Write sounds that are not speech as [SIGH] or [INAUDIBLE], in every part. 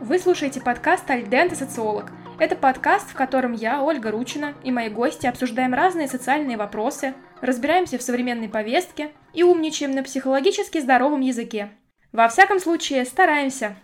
Вы слушаете подкаст «Альдент и социолог». Это подкаст, в котором я, Ольга Ручина, и мои гости обсуждаем разные социальные вопросы, разбираемся в современной повестке и умничаем на психологически здоровом языке. Во всяком случае, стараемся.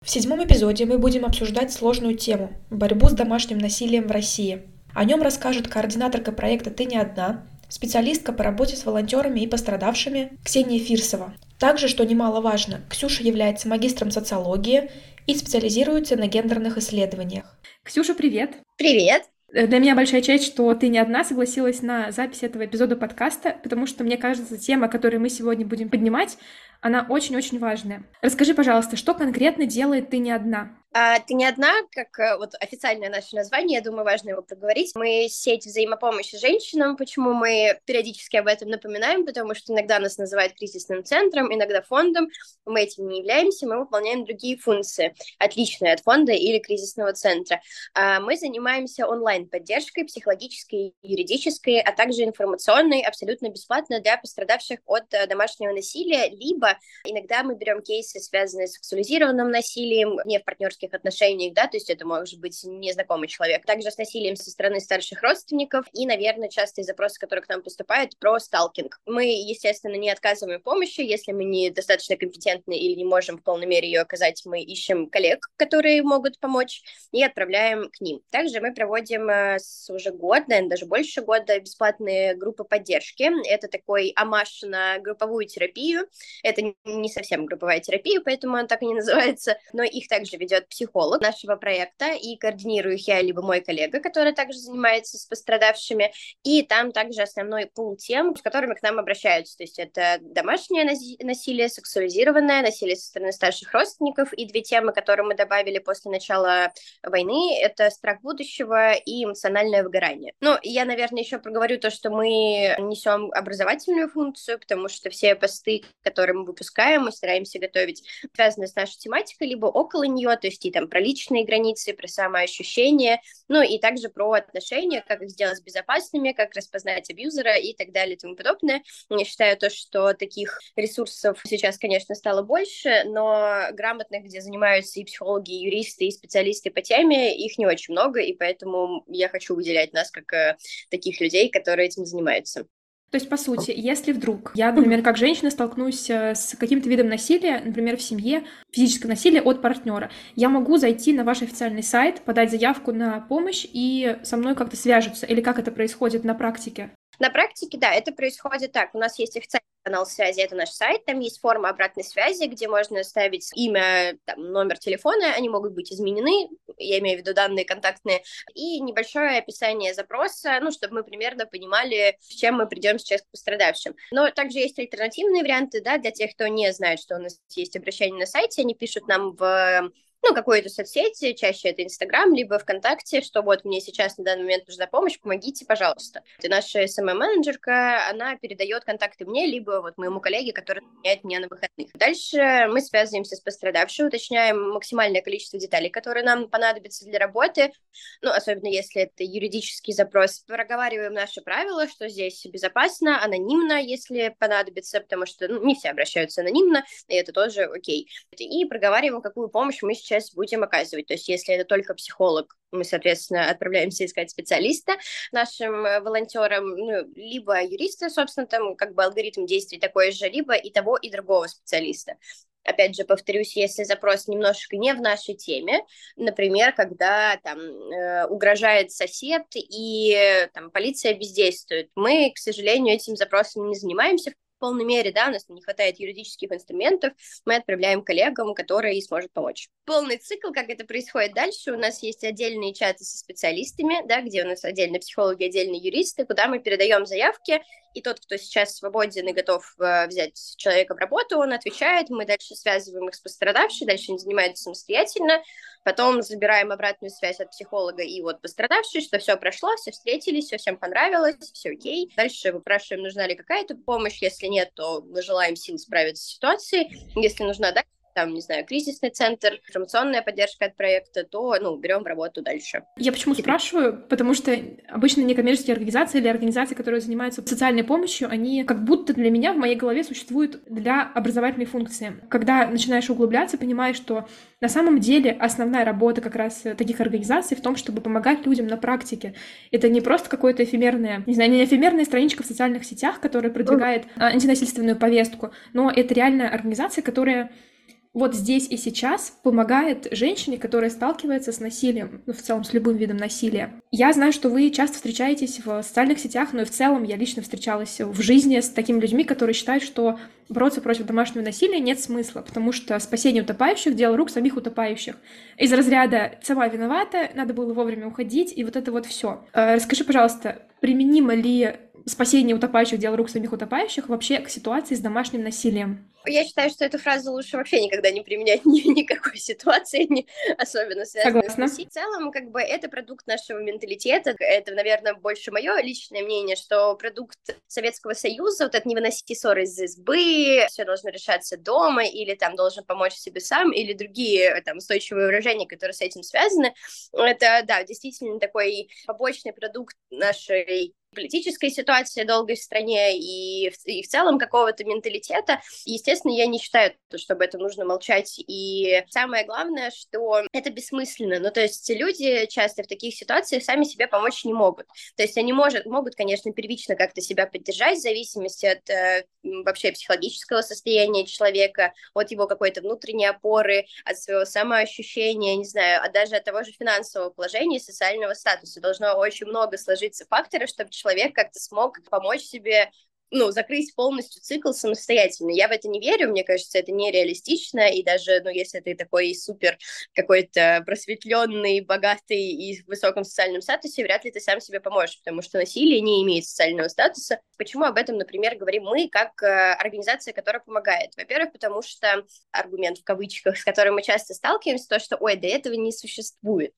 В седьмом эпизоде мы будем обсуждать сложную тему – борьбу с домашним насилием в России. О нем расскажет координаторка проекта «Ты не одна», специалистка по работе с волонтерами и пострадавшими Ксения Фирсова. Также, что немаловажно, Ксюша является магистром социологии и специализируется на гендерных исследованиях. Ксюша, привет! Привет! Для меня большая честь, что ты не одна согласилась на запись этого эпизода подкаста, потому что, мне кажется, тема, которую мы сегодня будем поднимать, она очень-очень важная. Расскажи, пожалуйста, что конкретно делает «Ты не одна»? А, ты не одна, как э, вот официальное наше название, я думаю, важно его проговорить. Мы сеть взаимопомощи женщинам. Почему мы периодически об этом напоминаем? Потому что иногда нас называют кризисным центром, иногда фондом. Мы этим не являемся, мы выполняем другие функции, отличные от фонда или кризисного центра. А, мы занимаемся онлайн-поддержкой, психологической, юридической, а также информационной, абсолютно бесплатно для пострадавших от э, домашнего насилия, либо иногда мы берем кейсы, связанные с сексуализированным насилием, не в партнерских партнерских отношениях, да, то есть это может быть незнакомый человек. Также с насилием со стороны старших родственников и, наверное, частые запросы, которые к нам поступают, про сталкинг. Мы, естественно, не отказываем помощи, если мы недостаточно компетентны или не можем в полной мере ее оказать, мы ищем коллег, которые могут помочь, и отправляем к ним. Также мы проводим э, с уже год, наверное, даже больше года бесплатные группы поддержки. Это такой амаш на групповую терапию. Это не совсем групповая терапия, поэтому она так и не называется, но их также ведет психолог нашего проекта, и координирую их я, либо мой коллега, который также занимается с пострадавшими, и там также основной пул тем, с которыми к нам обращаются, то есть это домашнее насилие, сексуализированное насилие со стороны старших родственников, и две темы, которые мы добавили после начала войны, это страх будущего и эмоциональное выгорание. Ну, я, наверное, еще проговорю то, что мы несем образовательную функцию, потому что все посты, которые мы выпускаем, мы стараемся готовить связанные с нашей тематикой, либо около нее, то есть и там про личные границы, про самоощущение, ну и также про отношения, как их сделать безопасными, как распознать абьюзера и так далее и тому подобное. Я считаю то, что таких ресурсов сейчас, конечно, стало больше, но грамотных, где занимаются и психологи, и юристы, и специалисты по теме, их не очень много, и поэтому я хочу выделять нас как э, таких людей, которые этим занимаются. То есть, по сути, если вдруг я, например, как женщина столкнусь э, с каким-то видом насилия, например, в семье, физическое насилие от партнера, я могу зайти на ваш официальный сайт, подать заявку на помощь и со мной как-то свяжутся, или как это происходит на практике? На практике, да, это происходит так. У нас есть официальный канал связи, это наш сайт, там есть форма обратной связи, где можно ставить имя, там, номер телефона, они могут быть изменены, я имею в виду данные контактные, и небольшое описание запроса, ну, чтобы мы примерно понимали, с чем мы придем сейчас к пострадавшим. Но также есть альтернативные варианты, да, для тех, кто не знает, что у нас есть обращение на сайте, они пишут нам в ну, какой-то соцсети, чаще это Инстаграм, либо ВКонтакте, что вот мне сейчас на данный момент нужна помощь, помогите, пожалуйста. И наша SMM-менеджерка, она передает контакты мне, либо вот моему коллеге, который меняет меня на выходных. Дальше мы связываемся с пострадавшим, уточняем максимальное количество деталей, которые нам понадобятся для работы, ну, особенно если это юридический запрос. Проговариваем наши правила, что здесь безопасно, анонимно, если понадобится, потому что ну, не все обращаются анонимно, и это тоже окей. И проговариваем, какую помощь мы сейчас сейчас будем оказывать. То есть если это только психолог, мы, соответственно, отправляемся искать специалиста нашим э, волонтерам, ну, либо юриста, собственно, там как бы алгоритм действий такой же, либо и того, и другого специалиста. Опять же, повторюсь, если запрос немножко не в нашей теме, например, когда там э, угрожает сосед и там полиция бездействует, мы, к сожалению, этим запросом не занимаемся в полной мере, да, у нас не хватает юридических инструментов, мы отправляем коллегам, которые смогут помочь. Полный цикл, как это происходит дальше, у нас есть отдельные чаты со специалистами, да, где у нас отдельно психологи, отдельные юристы, куда мы передаем заявки, и тот, кто сейчас свободен и готов э, взять человека в работу, он отвечает, мы дальше связываем их с пострадавшей, дальше они занимаются самостоятельно, потом забираем обратную связь от психолога и от пострадавшей, что все прошло, все встретились, все всем понравилось, все окей. Дальше выпрашиваем, нужна ли какая-то помощь, если нет, то мы желаем сил справиться с ситуацией, если нужна, да, там, не знаю, кризисный центр, информационная поддержка от проекта, то, ну, берем в работу дальше. Я почему спрашиваю? Потому что обычно некоммерческие организации или организации, которые занимаются социальной помощью, они как будто для меня в моей голове существуют для образовательной функции. Когда начинаешь углубляться, понимаешь, что на самом деле основная работа как раз таких организаций в том, чтобы помогать людям на практике. Это не просто какое-то эфемерное, не знаю, не эфемерная страничка в социальных сетях, которая продвигает антинасильственную повестку, но это реальная организация, которая вот здесь и сейчас помогает женщине, которая сталкивается с насилием, ну, в целом с любым видом насилия. Я знаю, что вы часто встречаетесь в социальных сетях, но и в целом я лично встречалась в жизни с такими людьми, которые считают, что бороться против домашнего насилия нет смысла, потому что спасение утопающих — дело рук самих утопающих. Из разряда «сама виновата», надо было вовремя уходить, и вот это вот все. Э, расскажи, пожалуйста, применимо ли спасение утопающих — дело рук самих утопающих вообще к ситуации с домашним насилием? Я считаю, что эту фразу лучше вообще никогда не применять [LAUGHS] ни, никакой ситуации, не, особенно связанной Согласна. с В целом, как бы, это продукт нашего менталитета. Это, наверное, больше мое личное мнение, что продукт Советского Союза, вот это не выносить ссоры из избы, все должно решаться дома, или там должен помочь себе сам, или другие там устойчивые выражения, которые с этим связаны. Это, да, действительно такой побочный продукт нашей политической ситуации долгой в стране и в, и в целом какого-то менталитета. Естественно, я не считаю, что об этом нужно молчать. И самое главное, что это бессмысленно. Ну, то есть люди часто в таких ситуациях сами себе помочь не могут. То есть они может, могут, конечно, первично как-то себя поддержать в зависимости от э, вообще психологического состояния человека, от его какой-то внутренней опоры, от своего самоощущения, не знаю, а даже от того же финансового положения, социального статуса. Должно очень много сложиться факторов, чтобы человек человек как-то смог помочь себе ну, закрыть полностью цикл самостоятельно. Я в это не верю, мне кажется, это нереалистично, и даже, ну, если ты такой супер какой-то просветленный, богатый и в высоком социальном статусе, вряд ли ты сам себе поможешь, потому что насилие не имеет социального статуса. Почему об этом, например, говорим мы, как э, организация, которая помогает? Во-первых, потому что аргумент в кавычках, с которым мы часто сталкиваемся, то, что, ой, до этого не существует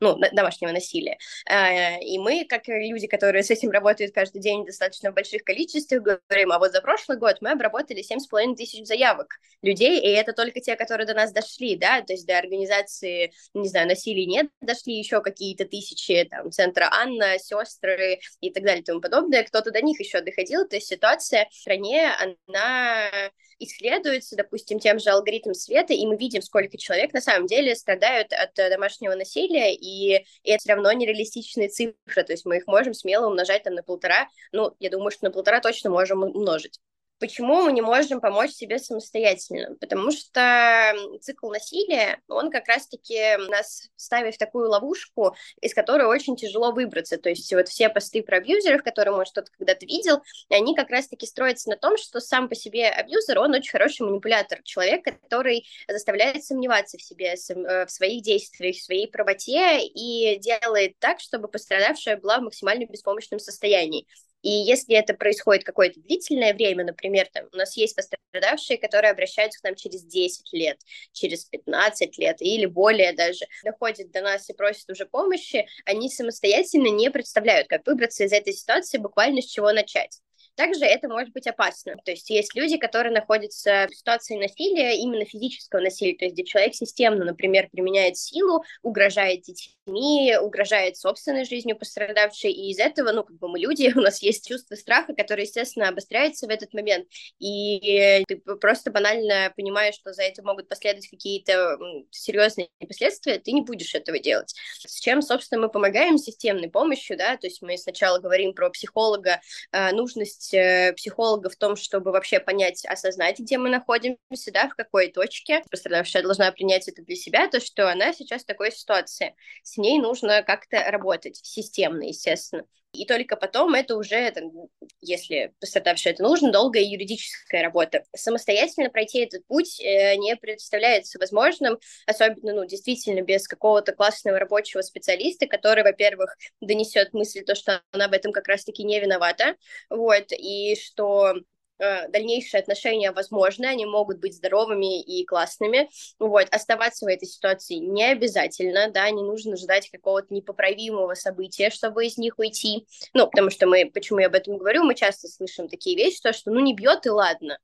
ну, домашнего насилия. А, и мы, как люди, которые с этим работают каждый день в достаточно больших количествах, говорим, а вот за прошлый год мы обработали 7,5 тысяч заявок людей, и это только те, которые до нас дошли, да, то есть до организации, не знаю, насилия нет, дошли еще какие-то тысячи, там, центра Анна, сестры и так далее и тому подобное, кто-то до них еще доходил, то есть ситуация в стране, она исследуется, допустим, тем же алгоритмом света, и мы видим, сколько человек на самом деле страдают от э, домашнего насилия, и это все равно нереалистичные цифры, то есть мы их можем смело умножать там на полтора, ну, я думаю, что на полтора точно можем умножить. Почему мы не можем помочь себе самостоятельно? Потому что цикл насилия, он как раз-таки нас ставит в такую ловушку, из которой очень тяжело выбраться. То есть вот все посты про абьюзеров, которые, может, кто-то когда-то видел, они как раз-таки строятся на том, что сам по себе абьюзер, он очень хороший манипулятор, человек, который заставляет сомневаться в себе, э, в своих действиях, в своей правоте и делает так, чтобы пострадавшая была в максимально беспомощном состоянии. И если это происходит какое-то длительное время, например, там, у нас есть пострадавшие, которые обращаются к нам через 10 лет, через 15 лет или более даже, доходят до нас и просят уже помощи, они самостоятельно не представляют, как выбраться из этой ситуации, буквально с чего начать. Также это может быть опасно. То есть есть люди, которые находятся в ситуации насилия, именно физического насилия, то есть где человек системно, например, применяет силу, угрожает детьми, угрожает собственной жизнью пострадавшей, и из этого, ну, как бы мы люди, [LAUGHS] у нас есть чувство страха, которое, естественно, обостряется в этот момент, и ты просто банально понимаешь, что за это могут последовать какие-то серьезные последствия, ты не будешь этого делать. С чем, собственно, мы помогаем системной помощью, да, то есть мы сначала говорим про психолога, а, нужность помощь э, психолога в том, чтобы вообще понять, осознать, где мы находимся, да, в какой точке. Пострадавшая должна принять это для себя, то, что она сейчас в такой ситуации. С ней нужно как-то работать системно, естественно. И только потом это уже, там, если пострадавшей это нужно, долгая юридическая работа. Самостоятельно пройти этот путь э, не представляется возможным, особенно, ну, действительно, без какого-то классного рабочего специалиста, который, во-первых, донесет мысль, то, что она в этом как раз-таки не виновата, вот, и что дальнейшие отношения возможны, они могут быть здоровыми и классными, вот, оставаться в этой ситуации не обязательно, да, не нужно ждать какого-то непоправимого события, чтобы из них уйти, ну, потому что мы, почему я об этом говорю, мы часто слышим такие вещи, то, что, ну, не бьет и ладно,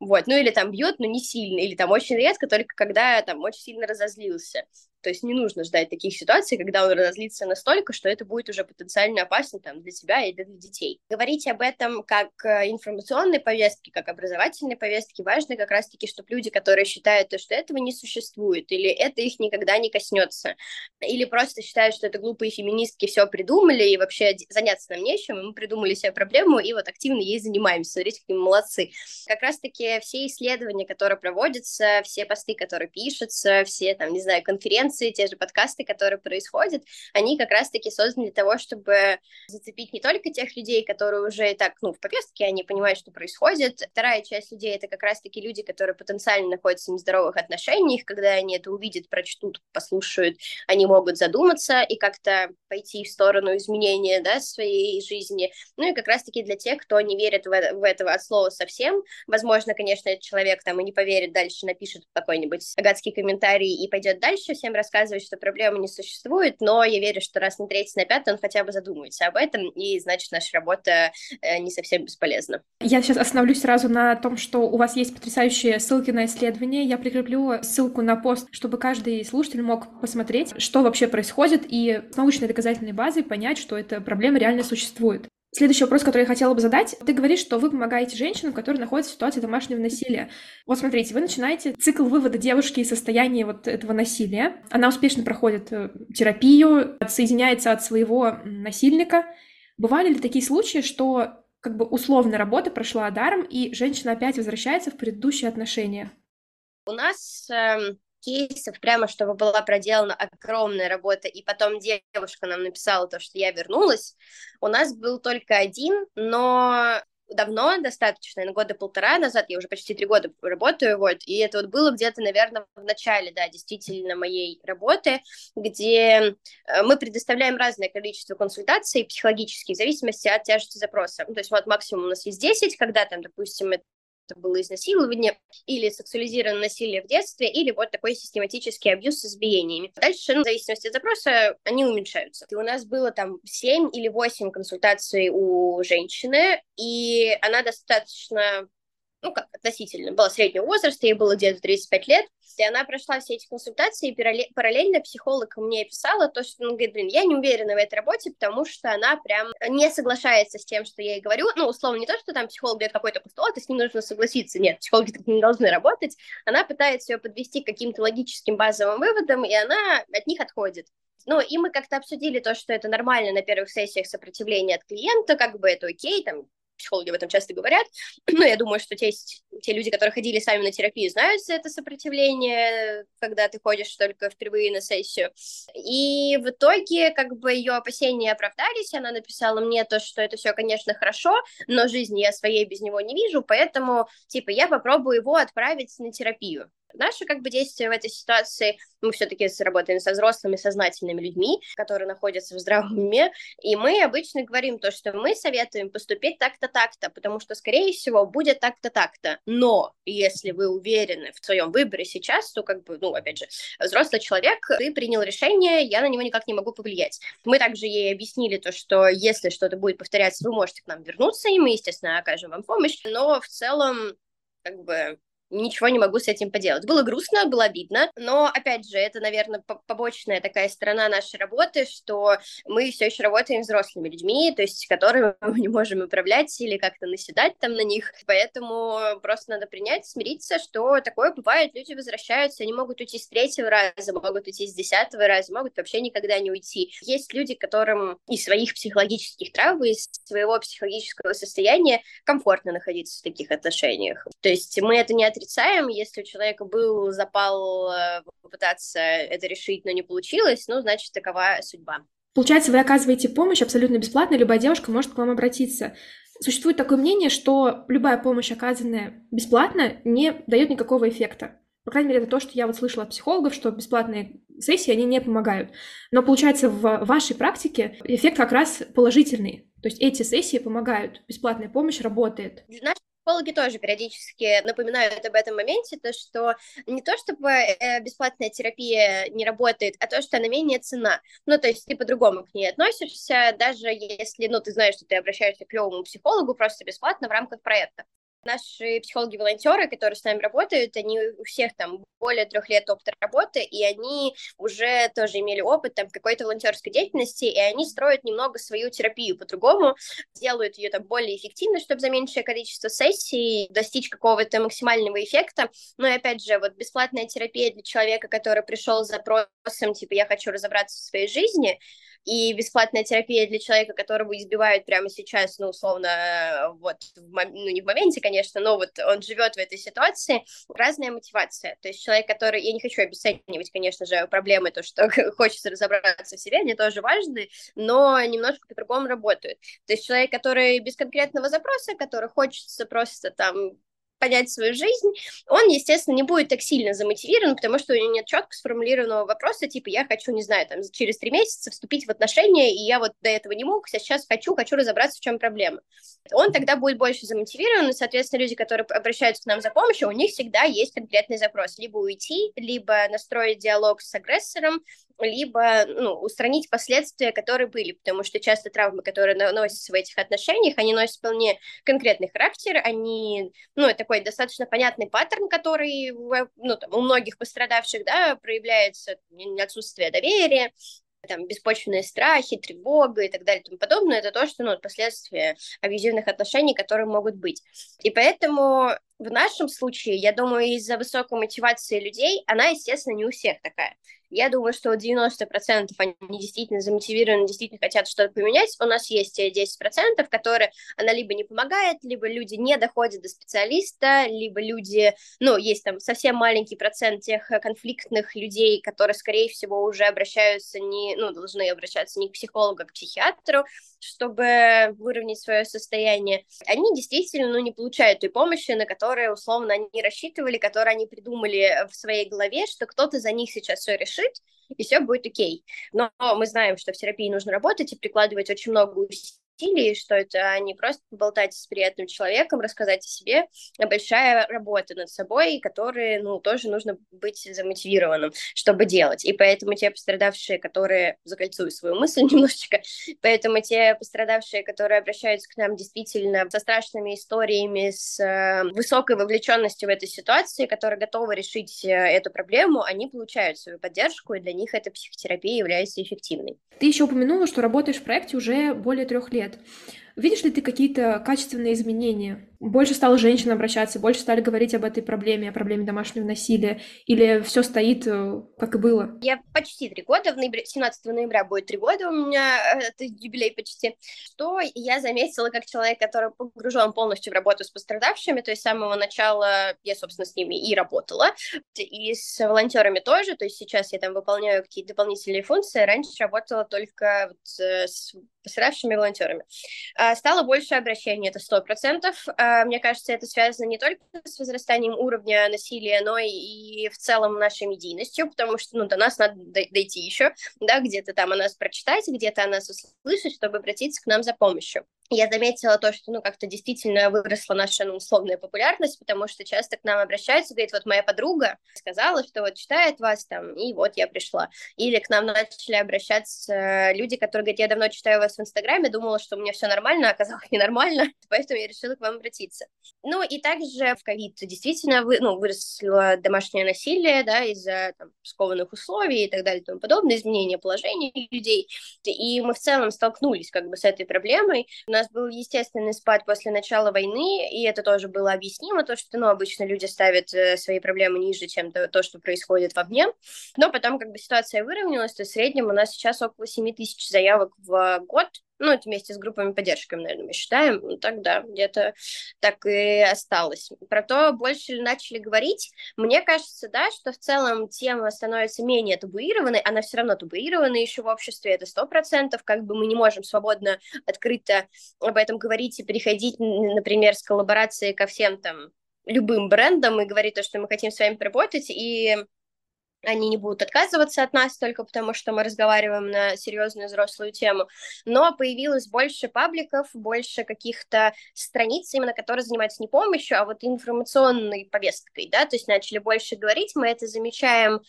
Вот, ну или там бьет, но не сильно, или там очень редко, только когда там очень сильно разозлился. То есть не нужно ждать таких ситуаций, когда он разозлится настолько, что это будет уже потенциально опасно там, для тебя и для детей. Говорить об этом как э, информационной повестке, как образовательной повестке важно как раз-таки, чтобы люди, которые считают, что этого не существует, или это их никогда не коснется, или просто считают, что это глупые феминистки все придумали, и вообще заняться нам нечем, и мы придумали себе проблему, и вот активно ей занимаемся. Смотрите, какие мы молодцы. Как раз-таки все исследования, которые проводятся, все посты, которые пишутся, все, там, не знаю, конференции, конференции, те же подкасты, которые происходят, они как раз-таки созданы для того, чтобы зацепить не только тех людей, которые уже и так, ну, в повестке, они понимают, что происходит. Вторая часть людей — это как раз-таки люди, которые потенциально находятся в нездоровых отношениях, когда они это увидят, прочтут, послушают, они могут задуматься и как-то пойти в сторону изменения, да, своей жизни. Ну и как раз-таки для тех, кто не верит в, это, в этого от слова совсем, возможно, конечно, этот человек там и не поверит дальше, напишет какой-нибудь гадский комментарий и пойдет дальше, всем рассказывать, что проблемы не существует, но я верю, что раз на третий, на пятый он хотя бы задумается об этом, и значит, наша работа э, не совсем бесполезна. Я сейчас остановлюсь сразу на том, что у вас есть потрясающие ссылки на исследования. Я прикреплю ссылку на пост, чтобы каждый слушатель мог посмотреть, что вообще происходит, и с научной доказательной базой понять, что эта проблема реально существует. Следующий вопрос, который я хотела бы задать. Ты говоришь, что вы помогаете женщинам, которые находятся в ситуации домашнего насилия. Вот смотрите, вы начинаете цикл вывода девушки из состояния вот этого насилия. Она успешно проходит э, терапию, отсоединяется от своего насильника. Бывали ли такие случаи, что как бы условно работа прошла даром, и женщина опять возвращается в предыдущие отношения? У нас эм, кейсов, прямо чтобы была проделана огромная работа, и потом девушка нам написала то, что я вернулась, у нас был только один, но давно, достаточно, на года полтора назад, я уже почти три года работаю, вот, и это вот было где-то, наверное, в начале, да, действительно, моей работы, где э, мы предоставляем разное количество консультаций психологических в зависимости от тяжести запроса. То есть вот максимум у нас есть 10, когда там, допустим, это было изнасилование или сексуализированное насилие в детстве, или вот такой систематический абьюз с избиениями. Дальше, ну, в зависимости от запроса, они уменьшаются. И у нас было там 7 или 8 консультаций у женщины, и она достаточно ну, как относительно, была среднего возраста, ей было где-то 35 лет, и она прошла все эти консультации, и параллельно психолог мне писала то, что, он говорит, блин, я не уверена в этой работе, потому что она прям не соглашается с тем, что я ей говорю, ну, условно, не то, что там психолог дает какой-то постулат, и с ним нужно согласиться, нет, психологи так не должны работать, она пытается ее подвести к каким-то логическим базовым выводам, и она от них отходит. Ну, и мы как-то обсудили то, что это нормально на первых сессиях сопротивления от клиента, как бы это окей, там, психологи об этом часто говорят, [CLEARS THROAT] но я думаю, что те, те люди, которые ходили сами на терапию, знают это сопротивление, когда ты ходишь только впервые на сессию. И в итоге, как бы, ее опасения оправдались, она написала мне то, что это все, конечно, хорошо, но жизни я своей без него не вижу, поэтому, типа, я попробую его отправить на терапию. Наши как бы действия в этой ситуации, мы все-таки работаем со взрослыми, сознательными людьми, которые находятся в здравом уме, и мы обычно говорим то, что мы советуем поступить так-то, так-то, потому что, скорее всего, будет так-то, так-то. Но если вы уверены в своем выборе сейчас, то как бы, ну, опять же, взрослый человек, ты принял решение, я на него никак не могу повлиять. Мы также ей объяснили то, что если что-то будет повторяться, вы можете к нам вернуться, и мы, естественно, окажем вам помощь, но в целом как бы ничего не могу с этим поделать. Было грустно, было обидно, но, опять же, это, наверное, побочная такая сторона нашей работы, что мы все еще работаем с взрослыми людьми, то есть которыми [LAUGHS] мы не можем управлять или как-то наседать там на них, поэтому просто надо принять, смириться, что такое бывает, люди возвращаются, они могут уйти с третьего раза, могут уйти с десятого раза, могут вообще никогда не уйти. Есть люди, которым из своих психологических травм, из своего психологического состояния комфортно находиться в таких отношениях. То есть мы это не от отрицаем. Если у человека был запал э, попытаться это решить, но не получилось, ну, значит, такова судьба. Получается, вы оказываете помощь абсолютно бесплатно, любая девушка может к вам обратиться. Существует такое мнение, что любая помощь, оказанная бесплатно, не дает никакого эффекта. По крайней мере, это то, что я вот слышала от психологов, что бесплатные сессии, они не помогают. Но получается, в вашей практике эффект как раз положительный. То есть эти сессии помогают, бесплатная помощь работает. Наш Психологи тоже периодически напоминают об этом моменте, то что не то, чтобы э, бесплатная терапия не работает, а то, что она менее цена. Ну, то есть ты по-другому к ней относишься, даже если, ну, ты знаешь, что ты обращаешься к клевому психологу просто бесплатно в рамках проекта. Наши психологи-волонтеры, которые с нами работают, они у всех там более трех лет опыта работы, и они уже тоже имели опыт там какой-то волонтерской деятельности, и они строят немного свою терапию по-другому, делают ее там более эффективно, чтобы за меньшее количество сессий достичь какого-то максимального эффекта. Но и опять же, вот бесплатная терапия для человека, который пришел с запросом, типа, я хочу разобраться в своей жизни, и бесплатная терапия для человека, которого избивают прямо сейчас, ну, условно, вот, в, ну, не в моменте, конечно, но вот он живет в этой ситуации, разная мотивация. То есть человек, который, я не хочу обесценивать, конечно же, проблемы, то, что [LAUGHS] хочется разобраться в себе, они тоже важны, но немножко по-другому работают. То есть человек, который без конкретного запроса, который хочется просто там понять свою жизнь, он, естественно, не будет так сильно замотивирован, потому что у него нет четко сформулированного вопроса, типа, я хочу, не знаю, там, через три месяца вступить в отношения, и я вот до этого не мог, а сейчас хочу, хочу разобраться, в чем проблема. Он тогда будет больше замотивирован, и, соответственно, люди, которые обращаются к нам за помощью, у них всегда есть конкретный запрос, либо уйти, либо настроить диалог с агрессором, либо ну, устранить последствия, которые были, потому что часто травмы, которые наносятся в этих отношениях, они носят вполне конкретный характер, они, ну, такой достаточно понятный паттерн, который ну, там, у многих пострадавших, да, проявляется отсутствие доверия, там, беспочвенные страхи, тревога и так далее и тому подобное, это то, что, ну, последствия абьюзивных отношений, которые могут быть. И поэтому в нашем случае, я думаю, из-за высокой мотивации людей, она, естественно, не у всех такая. Я думаю, что 90% они действительно замотивированы, действительно хотят что-то поменять. У нас есть 10%, которые она либо не помогает, либо люди не доходят до специалиста, либо люди, ну, есть там совсем маленький процент тех конфликтных людей, которые, скорее всего, уже обращаются не, ну, должны обращаться не к психологу, а к психиатру, чтобы выровнять свое состояние. Они действительно, ну, не получают той помощи, на которую, условно, они рассчитывали, которую они придумали в своей голове, что кто-то за них сейчас все решит, решить, и все будет окей. Но мы знаем, что в терапии нужно работать и прикладывать очень много усилий, усилий, что это не просто поболтать с приятным человеком, рассказать о себе, а большая работа над собой, которой, ну, тоже нужно быть замотивированным, чтобы делать. И поэтому те пострадавшие, которые, закольцую свою мысль [LAUGHS] немножечко, поэтому те пострадавшие, которые обращаются к нам действительно со страшными историями, с э, высокой вовлеченностью в этой ситуации, которые готовы решить э, эту проблему, они получают свою поддержку, и для них эта психотерапия является эффективной. Ты еще упомянула, что работаешь в проекте уже более трех лет лет. Видишь ли ты какие-то качественные изменения? Больше стало женщин обращаться, больше стали говорить об этой проблеме, о проблеме домашнего насилия, или все стоит, э, как и было? Я почти три года, в ноябре, 17 ноября будет три года у меня, э, это юбилей почти, что я заметила как человек, который погружен полностью в работу с пострадавшими, то есть с самого начала я, собственно, с ними и работала, и с волонтерами тоже, то есть сейчас я там выполняю какие-то дополнительные функции, раньше работала только вот э, с пострадавшими волонтерами. А, стало больше обращений, это сто процентов. А, мне кажется, это связано не только с возрастанием уровня насилия, но и в целом нашей медийностью, потому что ну, до нас надо дойти еще, да, где-то там о нас прочитать, где-то о нас услышать, чтобы обратиться к нам за помощью я заметила то, что, ну, как-то действительно выросла наша, ну, условная популярность, потому что часто к нам обращаются, говорит, вот моя подруга сказала, что вот читает вас там, и вот я пришла. Или к нам начали обращаться люди, которые говорят, я давно читаю вас в Инстаграме, думала, что у меня все нормально, а оказалось [LAUGHS] ненормально, поэтому я решила к вам обратиться. Ну, и также в ковид действительно вы, ну, выросло домашнее насилие, да, из-за там, скованных условий и так далее и тому подобное, изменения положения людей, и мы в целом столкнулись как бы с этой проблемой, нас был естественный спад после начала войны, и это тоже было объяснимо, то, что, ну, обычно люди ставят э, свои проблемы ниже, чем то, то, что происходит вовне, но потом как бы ситуация выровнялась, то в среднем у нас сейчас около 7 тысяч заявок в год ну, это вместе с группами поддержки, наверное, мы считаем, ну, так да, где-то так и осталось. Про то, больше ли начали говорить, мне кажется, да, что в целом тема становится менее табуированной, она все равно табуирована еще в обществе, это сто процентов, как бы мы не можем свободно, открыто об этом говорить и переходить, например, с коллаборации ко всем там любым брендам и говорить то, что мы хотим с вами работать, и они не будут отказываться от нас только потому, что мы разговариваем на серьезную взрослую тему, но появилось больше пабликов, больше каких-то страниц, именно которые занимаются не помощью, а вот информационной повесткой, да, то есть начали больше говорить, мы это замечаем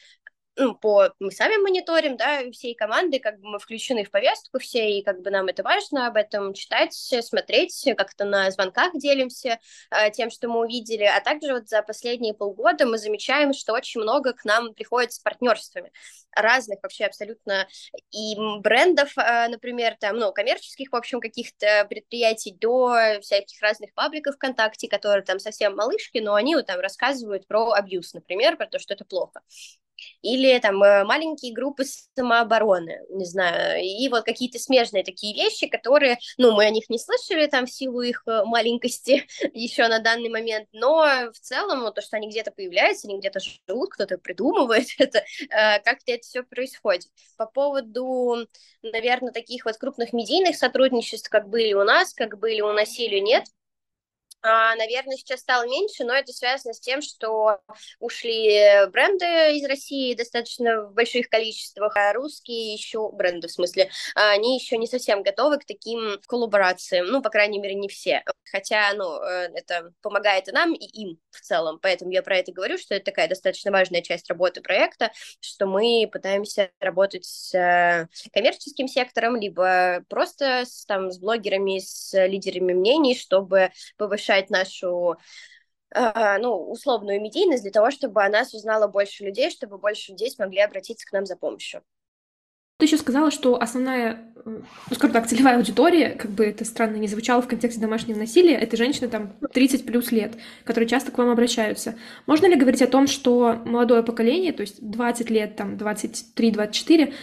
ну, по, мы сами мониторим, да, всей команды, как бы мы включены в повестку все, и как бы нам это важно об этом читать, смотреть, как-то на звонках делимся э, тем, что мы увидели, а также вот за последние полгода мы замечаем, что очень много к нам приходит с партнерствами разных вообще абсолютно и брендов, э, например, там, ну, коммерческих, в общем, каких-то предприятий до всяких разных пабликов ВКонтакте, которые там совсем малышки, но они вот там рассказывают про абьюз, например, про то, что это плохо или там э, маленькие группы самообороны, не знаю, и вот какие-то смежные такие вещи, которые, ну, мы о них не слышали там в силу их э, маленькости [LAUGHS] еще на данный момент, но в целом то, что они где-то появляются, они где-то живут, кто-то придумывает [LAUGHS] это, э, как-то это все происходит. По поводу, наверное, таких вот крупных медийных сотрудничеств, как были у нас, как были у нас или нет, наверное, сейчас стало меньше, но это связано с тем, что ушли бренды из России достаточно в больших количествах, а русские еще бренды, в смысле, они еще не совсем готовы к таким коллаборациям, ну, по крайней мере, не все. Хотя, ну, э, это помогает и нам, и им в целом, поэтому я про это говорю, что это такая достаточно важная часть работы проекта, что мы пытаемся работать с э, коммерческим сектором, либо просто с, там, с блогерами, с лидерами мнений, чтобы повышать повышать нашу э, ну, условную медийность для того, чтобы о нас узнало больше людей, чтобы больше людей смогли обратиться к нам за помощью. Ты еще сказала, что основная, ну, скажем так, целевая аудитория, как бы это странно не звучало в контексте домашнего насилия, это женщины там 30 плюс лет, которые часто к вам обращаются. Можно ли говорить о том, что молодое поколение, то есть 20 лет, там 23-24,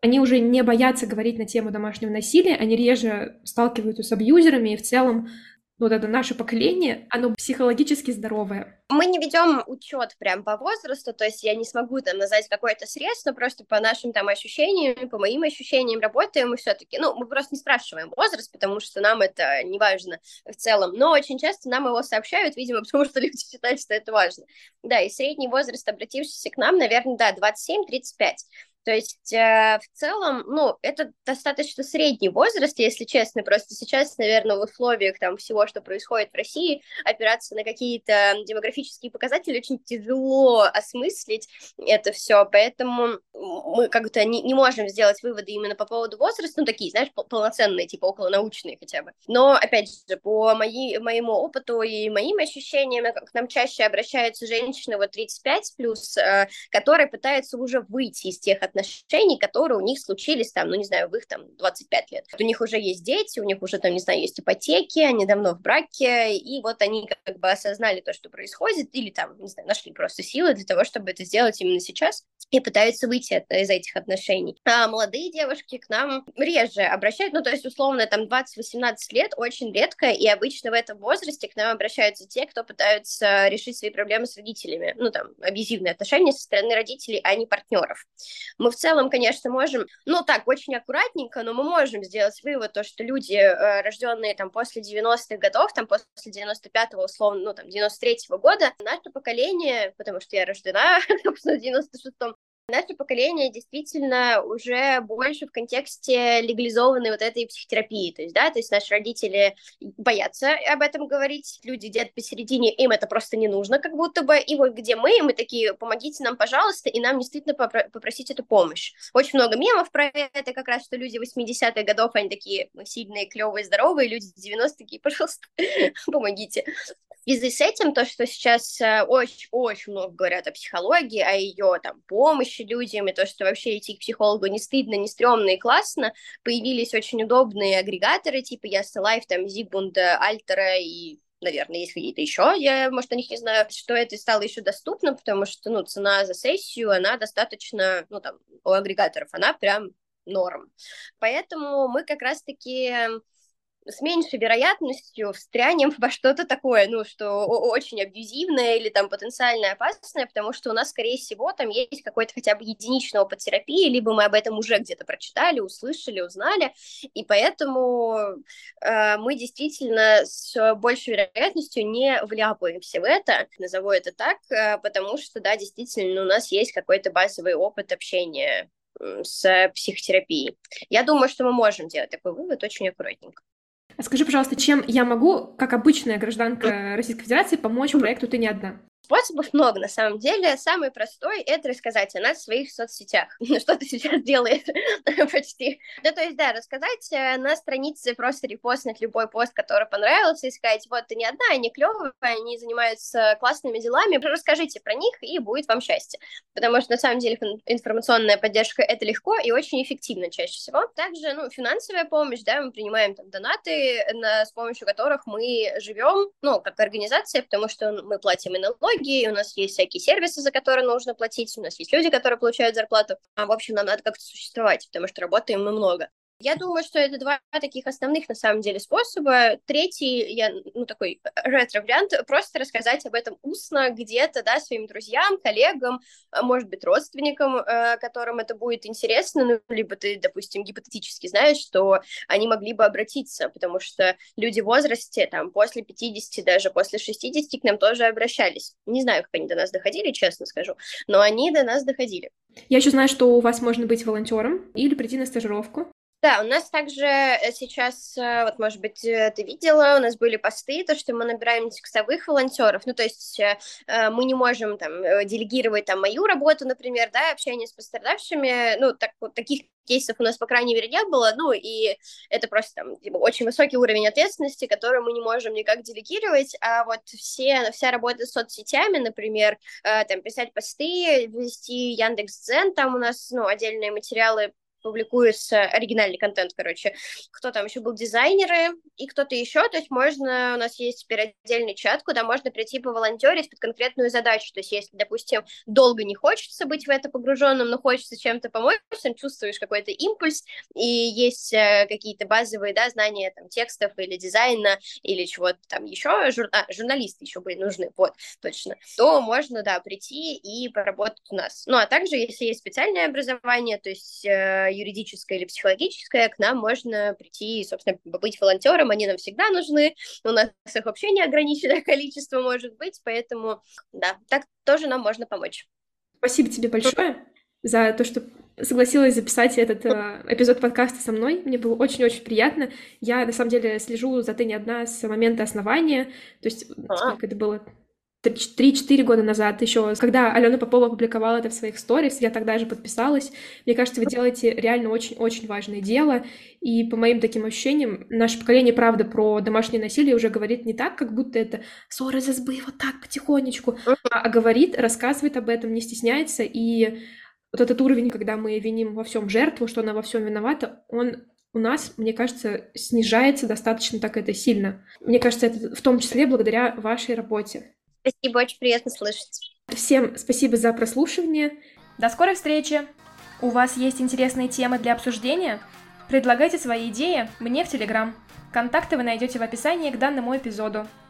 они уже не боятся говорить на тему домашнего насилия, они реже сталкиваются с абьюзерами и в целом вот это наше поколение, оно психологически здоровое. Мы не ведем учет прям по возрасту, то есть я не смогу там назвать какое-то средство, просто по нашим там ощущениям, по моим ощущениям работаем мы все-таки, ну, мы просто не спрашиваем возраст, потому что нам это не важно в целом, но очень часто нам его сообщают, видимо, [LAUGHS] потому что люди считают, что это важно. Да, и средний возраст обратившихся к нам, наверное, да, 27-35. То есть э, в целом, ну, это достаточно средний возраст, если честно. Просто сейчас, наверное, в условиях там всего, что происходит в России, опираться на какие-то демографические показатели очень тяжело осмыслить это все. Поэтому мы как-то не, не можем сделать выводы именно по поводу возраста, ну, такие, знаешь, полноценные, типа околонаучные хотя бы. Но, опять же, по моей, моему опыту и моим ощущениям, к нам чаще обращаются женщины вот 35 плюс, э, которые пытаются уже выйти из тех отношений, которые у них случились там, ну, не знаю, в их там 25 лет. У них уже есть дети, у них уже там, не знаю, есть ипотеки, они давно в браке, и вот они как бы осознали то, что происходит, или там, не знаю, нашли просто силы для того, чтобы это сделать именно сейчас, и пытаются выйти от, из этих отношений. А молодые девушки к нам реже обращают, ну, то есть, условно, там 20-18 лет очень редко, и обычно в этом возрасте к нам обращаются те, кто пытаются решить свои проблемы с родителями, ну, там, абьюзивные отношения со стороны родителей, а не партнеров. Мы в целом, конечно, можем, ну так, очень аккуратненько, но мы можем сделать вывод, то, что люди, э, рожденные там после 90-х годов, там после 95-го, условно, ну там 93-го года, наше поколение, потому что я рождена, [LAUGHS] в 96-м, Наше поколение действительно уже больше в контексте легализованной вот этой психотерапии, то есть, да, то есть наши родители боятся об этом говорить, люди где-то посередине, им это просто не нужно как будто бы, и вот где мы, мы такие, помогите нам, пожалуйста, и нам действительно попро- попросить эту помощь. Очень много мемов про это, как раз, что люди 80-х годов, они такие мы сильные, клевые, здоровые, люди 90 такие, [LAUGHS] пожалуйста, помогите в связи с этим, то, что сейчас очень-очень э, много говорят о психологии, о ее там помощи людям, и то, что вообще идти к психологу не стыдно, не стрёмно и классно, появились очень удобные агрегаторы, типа Лайф, там, Зигмунда, Альтера и наверное, есть какие-то еще, я, может, о них не знаю, что это стало еще доступно, потому что, ну, цена за сессию, она достаточно, ну, там, у агрегаторов, она прям норм. Поэтому мы как раз-таки с меньшей вероятностью встрянем во что-то такое, ну, что очень абьюзивное или там потенциально опасное, потому что у нас, скорее всего, там есть какой-то хотя бы единичный опыт терапии, либо мы об этом уже где-то прочитали, услышали, узнали, и поэтому э, мы действительно с большей вероятностью не вляпаемся в это, назову это так, э, потому что, да, действительно, у нас есть какой-то базовый опыт общения с психотерапией. Я думаю, что мы можем делать такой вывод очень аккуратненько. Скажи, пожалуйста, чем я могу, как обычная гражданка Российской Федерации, помочь проекту «Ты не одна»? Способов много, на самом деле. Самый простой — это рассказать о нас в своих соцсетях. [LAUGHS] Что ты сейчас делаешь [LAUGHS] почти. Ну, то есть, да, рассказать э, на странице, просто репостнуть любой пост, который понравился, и сказать, вот, ты не одна, они клевые, они занимаются классными делами, расскажите про них, и будет вам счастье. Потому что, на самом деле, информационная поддержка — это легко и очень эффективно чаще всего. Также, ну, финансовая помощь, да, мы принимаем там донаты, на, с помощью которых мы живем, ну, как организация, потому что мы платим и налоги, налоги, у нас есть всякие сервисы, за которые нужно платить, у нас есть люди, которые получают зарплату. А, в общем, нам надо как-то существовать, потому что работаем мы много. Я думаю, что это два таких основных, на самом деле, способа. Третий, я, ну, такой ретро-вариант, просто рассказать об этом устно где-то, да, своим друзьям, коллегам, а, может быть, родственникам, э, которым это будет интересно, ну, либо ты, допустим, гипотетически знаешь, что они могли бы обратиться, потому что люди в возрасте, там, после 50, даже после 60 к нам тоже обращались. Не знаю, как они до нас доходили, честно скажу, но они до нас доходили. Я еще знаю, что у вас можно быть волонтером или прийти на стажировку. Да, у нас также э, сейчас, э, вот, может быть, э, ты видела, у нас были посты, то, что мы набираем текстовых волонтеров, ну, то есть мы не можем там делегировать там мою работу, например, да, общение с пострадавшими, ну, так, вот таких кейсов у нас, по крайней мере, не было, ну, и это просто там типа, очень высокий уровень ответственности, который мы не можем никак делегировать, а вот все, вся работа с соцсетями, например, там, писать посты, вести Яндекс.Дзен, там у нас, ну, отдельные материалы публикуется оригинальный контент, короче. Кто там еще был дизайнеры и кто-то еще, то есть можно, у нас есть теперь отдельный чат, куда можно прийти по волонтерить под конкретную задачу, то есть если, допустим, долго не хочется быть в это погруженным, но хочется чем-то помочь, там чувствуешь какой-то импульс, и есть э, какие-то базовые, да, знания там текстов или дизайна, или чего-то там еще, жур... а, журналисты еще были нужны, вот, точно, то можно, да, прийти и поработать у нас. Ну, а также, если есть специальное образование, то есть э, юридическое или психологическое, к нам можно прийти и, собственно, быть волонтером, они нам всегда нужны, у нас их вообще неограниченное [LAUGHS] количество может быть, поэтому, да, так тоже нам можно помочь. Спасибо тебе большое за то, что согласилась записать этот э, эпизод подкаста со мной. Мне было очень-очень приятно. Я, на самом деле, слежу за «Ты не одна» с момента основания. То есть, а. сколько это было? 3-4 года назад еще, когда Алена Попова опубликовала это в своих сторис, я тогда же подписалась. Мне кажется, вы делаете реально очень-очень важное дело, и по моим таким ощущениям, наше поколение, правда, про домашнее насилие уже говорит не так, как будто это ссоры за сбы, вот так, потихонечку, а, а говорит, рассказывает об этом, не стесняется, и вот этот уровень, когда мы виним во всем жертву, что она во всем виновата, он у нас, мне кажется, снижается достаточно так это сильно. Мне кажется, это в том числе благодаря вашей работе. Спасибо, очень приятно слышать. Всем спасибо за прослушивание. До скорой встречи! У вас есть интересные темы для обсуждения? Предлагайте свои идеи мне в Телеграм. Контакты вы найдете в описании к данному эпизоду.